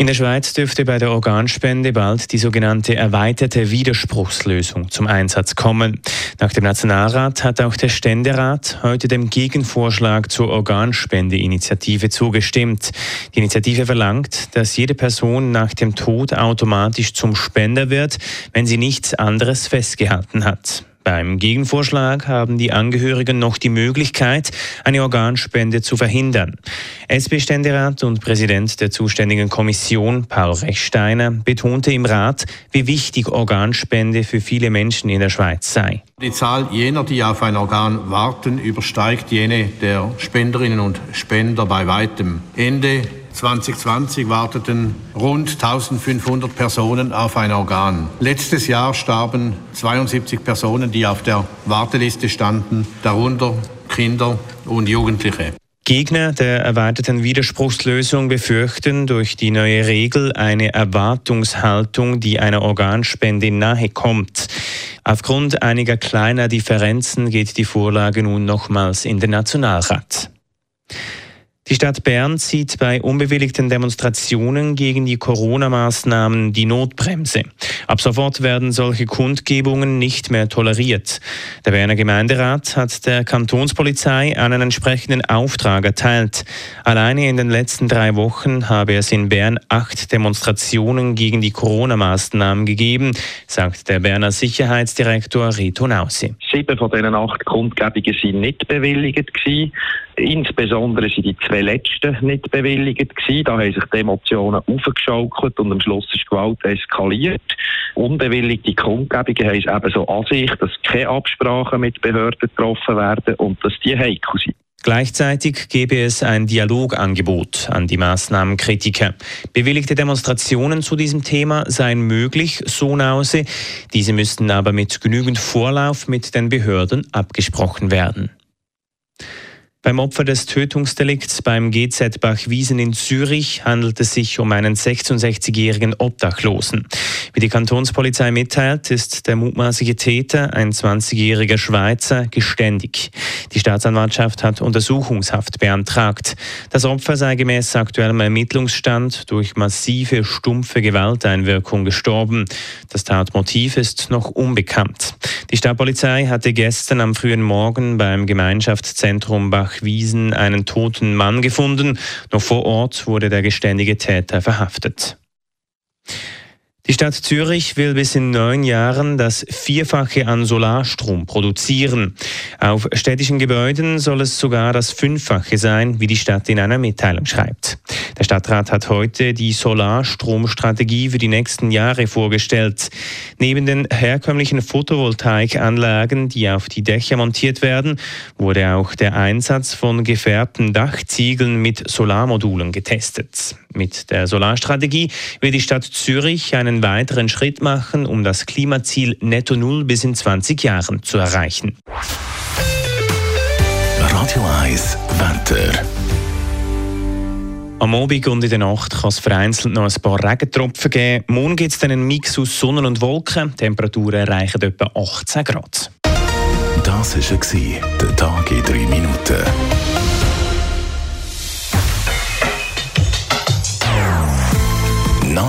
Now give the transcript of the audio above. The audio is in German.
In der Schweiz dürfte bei der Organspende bald die sogenannte erweiterte Widerspruchslösung zum Einsatz kommen. Nach dem Nationalrat hat auch der Ständerat heute dem Gegenvorschlag zur Organspendeinitiative zugestimmt. Die Initiative verlangt, dass jede Person nach dem Tod automatisch zum Spender wird, wenn sie nichts anderes festgehalten hat. Beim Gegenvorschlag haben die Angehörigen noch die Möglichkeit, eine Organspende zu verhindern. SP-Ständerat und Präsident der zuständigen Kommission, Paul Rechsteiner, betonte im Rat, wie wichtig Organspende für viele Menschen in der Schweiz sei. Die Zahl jener, die auf ein Organ warten, übersteigt jene der Spenderinnen und Spender bei weitem. Ende 2020 warteten rund 1500 Personen auf ein Organ. Letztes Jahr starben 72 Personen, die auf der Warteliste standen, darunter Kinder und Jugendliche. Gegner der erweiterten Widerspruchslösung befürchten durch die neue Regel eine Erwartungshaltung, die einer Organspende nahe kommt. Aufgrund einiger kleiner Differenzen geht die Vorlage nun nochmals in den Nationalrat. Die Stadt Bern zieht bei unbewilligten Demonstrationen gegen die Corona-Maßnahmen die Notbremse. Ab sofort werden solche Kundgebungen nicht mehr toleriert. Der Berner Gemeinderat hat der Kantonspolizei einen entsprechenden Auftrag erteilt. Alleine in den letzten drei Wochen habe es in Bern acht Demonstrationen gegen die Corona-Maßnahmen gegeben, sagt der Berner Sicherheitsdirektor Reto Nausi. Sieben von diesen acht Kundgebungen sind nicht bewilligt gewesen. Insbesondere sind die zwei letzten nicht bewilligt gewesen. Da haben sich die Emotionen aufgeschaukelt und am Schluss ist Gewalt eskaliert. Unbewilligte Kundgebungen haben es eben so an sich, dass keine Absprachen mit Behörden getroffen werden und dass die heikel sind. Gleichzeitig gebe es ein Dialogangebot an die Maßnahmenkritiker. Bewilligte Demonstrationen zu diesem Thema seien möglich, so Nause. Diese müssten aber mit genügend Vorlauf mit den Behörden abgesprochen werden. Beim Opfer des Tötungsdelikts beim GZ Bachwiesen in Zürich handelt es sich um einen 66-jährigen Obdachlosen. Wie die Kantonspolizei mitteilt, ist der mutmaßliche Täter, ein 20-jähriger Schweizer, geständig. Die Staatsanwaltschaft hat Untersuchungshaft beantragt. Das Opfer sei gemäß aktuellem Ermittlungsstand durch massive, stumpfe Gewalteinwirkung gestorben. Das Tatmotiv ist noch unbekannt. Die Stadtpolizei hatte gestern am frühen Morgen beim Gemeinschaftszentrum Bach Bachwiesen einen toten Mann gefunden. Noch vor Ort wurde der geständige Täter verhaftet. Die Stadt Zürich will bis in neun Jahren das Vierfache an Solarstrom produzieren. Auf städtischen Gebäuden soll es sogar das Fünffache sein, wie die Stadt in einer Mitteilung schreibt. Der Stadtrat hat heute die Solarstromstrategie für die nächsten Jahre vorgestellt. Neben den herkömmlichen Photovoltaikanlagen, die auf die Dächer montiert werden, wurde auch der Einsatz von gefärbten Dachziegeln mit Solarmodulen getestet. Mit der Solarstrategie will die Stadt Zürich einen weiteren Schritt machen, um das Klimaziel Netto Null bis in 20 Jahren zu erreichen. Radio 1 Wetter. Am Abend und in der Nacht kann es vereinzelt noch ein paar Regentropfen geben. Morgen gibt es dann einen Mix aus Sonne und Wolken. Die Temperaturen erreichen etwa 18 Grad. Das war der Tag in 3 Minuten.